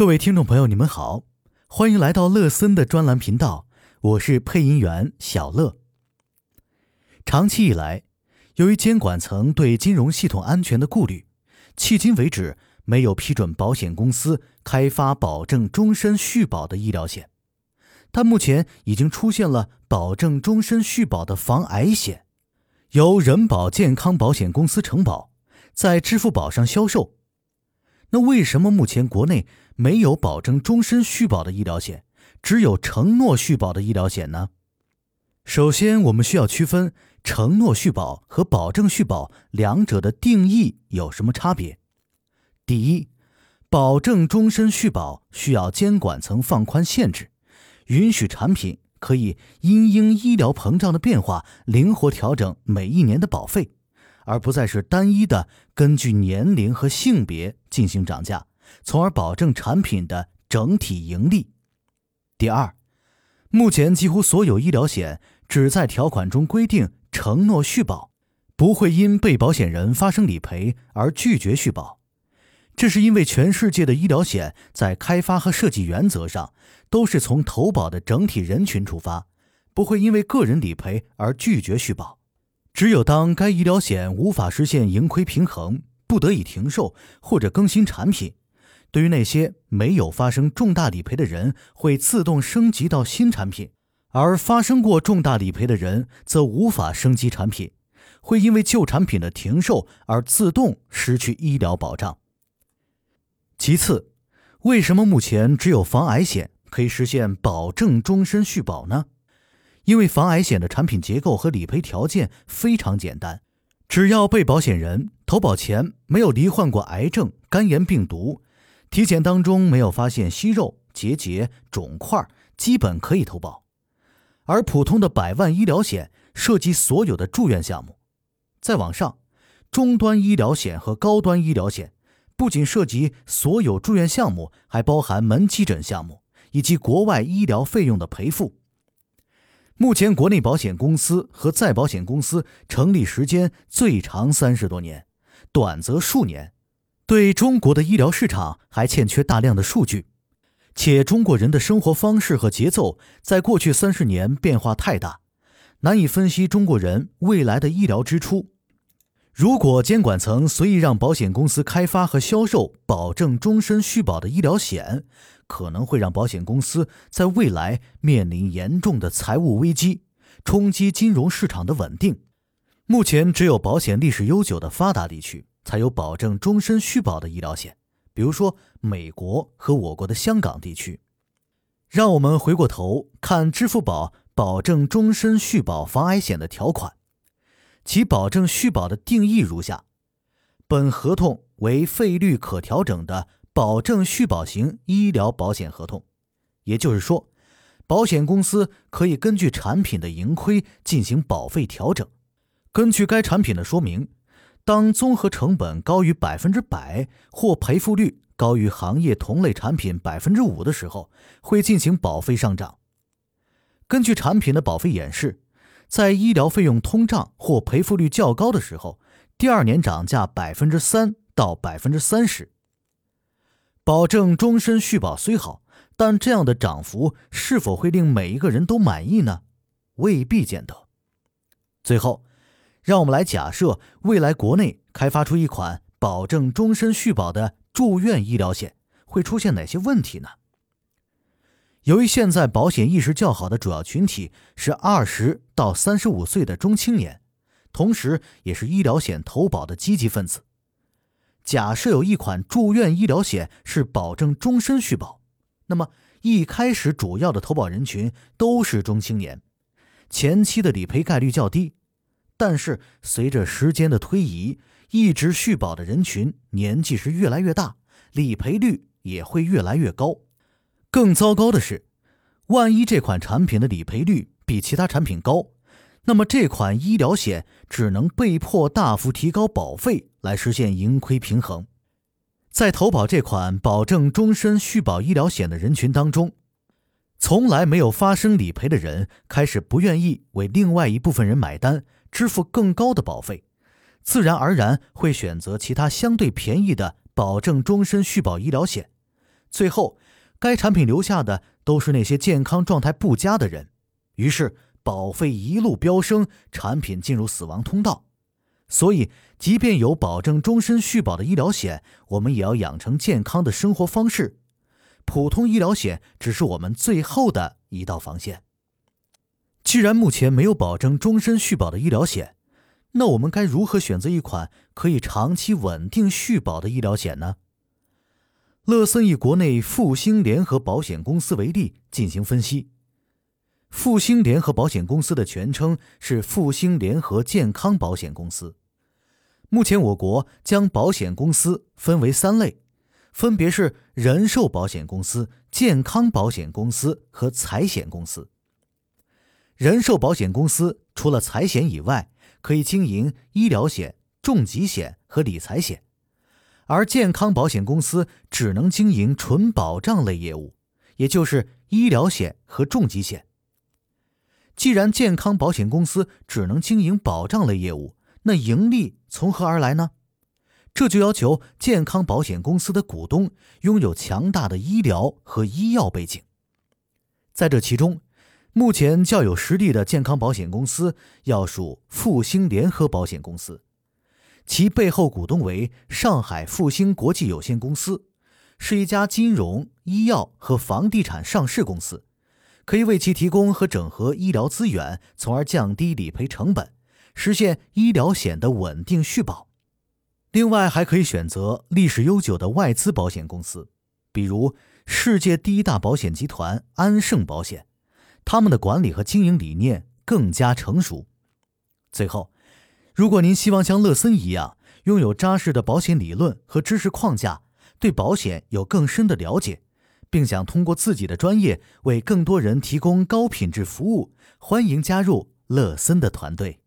各位听众朋友，你们好，欢迎来到乐森的专栏频道，我是配音员小乐。长期以来，由于监管层对金融系统安全的顾虑，迄今为止没有批准保险公司开发保证终身续保的医疗险。但目前已经出现了保证终身续保的防癌险，由人保健康保险公司承保，在支付宝上销售。那为什么目前国内没有保证终身续保的医疗险，只有承诺续保的医疗险呢？首先，我们需要区分承诺续保和保证续保两者的定义有什么差别。第一，保证终身续保需要监管层放宽限制。允许产品可以因应医疗膨胀的变化灵活调整每一年的保费，而不再是单一的根据年龄和性别进行涨价，从而保证产品的整体盈利。第二，目前几乎所有医疗险只在条款中规定承诺续保，不会因被保险人发生理赔而拒绝续保。这是因为全世界的医疗险在开发和设计原则上都是从投保的整体人群出发，不会因为个人理赔而拒绝续保。只有当该医疗险无法实现盈亏平衡，不得已停售或者更新产品，对于那些没有发生重大理赔的人，会自动升级到新产品；而发生过重大理赔的人则无法升级产品，会因为旧产品的停售而自动失去医疗保障。其次，为什么目前只有防癌险可以实现保证终身续保呢？因为防癌险的产品结构和理赔条件非常简单，只要被保险人投保前没有罹患过癌症、肝炎病毒，体检当中没有发现息肉、结节、肿块，基本可以投保。而普通的百万医疗险涉及所有的住院项目，再往上，中端医疗险和高端医疗险。不仅涉及所有住院项目，还包含门急诊项目以及国外医疗费用的赔付。目前，国内保险公司和再保险公司成立时间最长三十多年，短则数年，对中国的医疗市场还欠缺大量的数据。且中国人的生活方式和节奏在过去三十年变化太大，难以分析中国人未来的医疗支出。如果监管层随意让保险公司开发和销售保证终身续保的医疗险，可能会让保险公司在未来面临严重的财务危机，冲击金融市场的稳定。目前，只有保险历史悠久的发达地区才有保证终身续保的医疗险，比如说美国和我国的香港地区。让我们回过头看支付宝保证终身续保防癌险的条款。其保证续保的定义如下：本合同为费率可调整的保证续保型医疗保险合同，也就是说，保险公司可以根据产品的盈亏进行保费调整。根据该产品的说明，当综合成本高于百分之百或赔付率高于行业同类产品百分之五的时候，会进行保费上涨。根据产品的保费演示。在医疗费用通胀或赔付率较高的时候，第二年涨价百分之三到百分之三十。保证终身续保虽好，但这样的涨幅是否会令每一个人都满意呢？未必见得。最后，让我们来假设未来国内开发出一款保证终身续保的住院医疗险，会出现哪些问题呢？由于现在保险意识较好的主要群体是二十到三十五岁的中青年，同时也是医疗险投保的积极分子。假设有一款住院医疗险是保证终身续保，那么一开始主要的投保人群都是中青年，前期的理赔概率较低。但是随着时间的推移，一直续保的人群年纪是越来越大，理赔率也会越来越高。更糟糕的是，万一这款产品的理赔率比其他产品高，那么这款医疗险只能被迫大幅提高保费来实现盈亏平衡。在投保这款保证终身续保医疗险的人群当中，从来没有发生理赔的人开始不愿意为另外一部分人买单，支付更高的保费，自然而然会选择其他相对便宜的保证终身续保医疗险。最后，该产品留下的都是那些健康状态不佳的人，于是保费一路飙升，产品进入死亡通道。所以，即便有保证终身续保的医疗险，我们也要养成健康的生活方式。普通医疗险只是我们最后的一道防线。既然目前没有保证终身续保的医疗险，那我们该如何选择一款可以长期稳定续保的医疗险呢？乐森以国内复兴联合保险公司为例进行分析。复兴联合保险公司的全称是复兴联合健康保险公司。目前，我国将保险公司分为三类，分别是人寿保险公司、健康保险公司和财险公司。人寿保险公司除了财险以外，可以经营医疗险、重疾险和理财险，而健康保险公司只能经营纯保障类业务，也就是医疗险和重疾险。既然健康保险公司只能经营保障类业务，那盈利从何而来呢？这就要求健康保险公司的股东拥有强大的医疗和医药背景。在这其中，目前较有实力的健康保险公司要数复兴联合保险公司，其背后股东为上海复兴国际有限公司，是一家金融、医药和房地产上市公司。可以为其提供和整合医疗资源，从而降低理赔成本，实现医疗险的稳定续保。另外，还可以选择历史悠久的外资保险公司，比如世界第一大保险集团安盛保险，他们的管理和经营理念更加成熟。最后，如果您希望像乐森一样拥有扎实的保险理论和知识框架，对保险有更深的了解。并想通过自己的专业为更多人提供高品质服务，欢迎加入乐森的团队。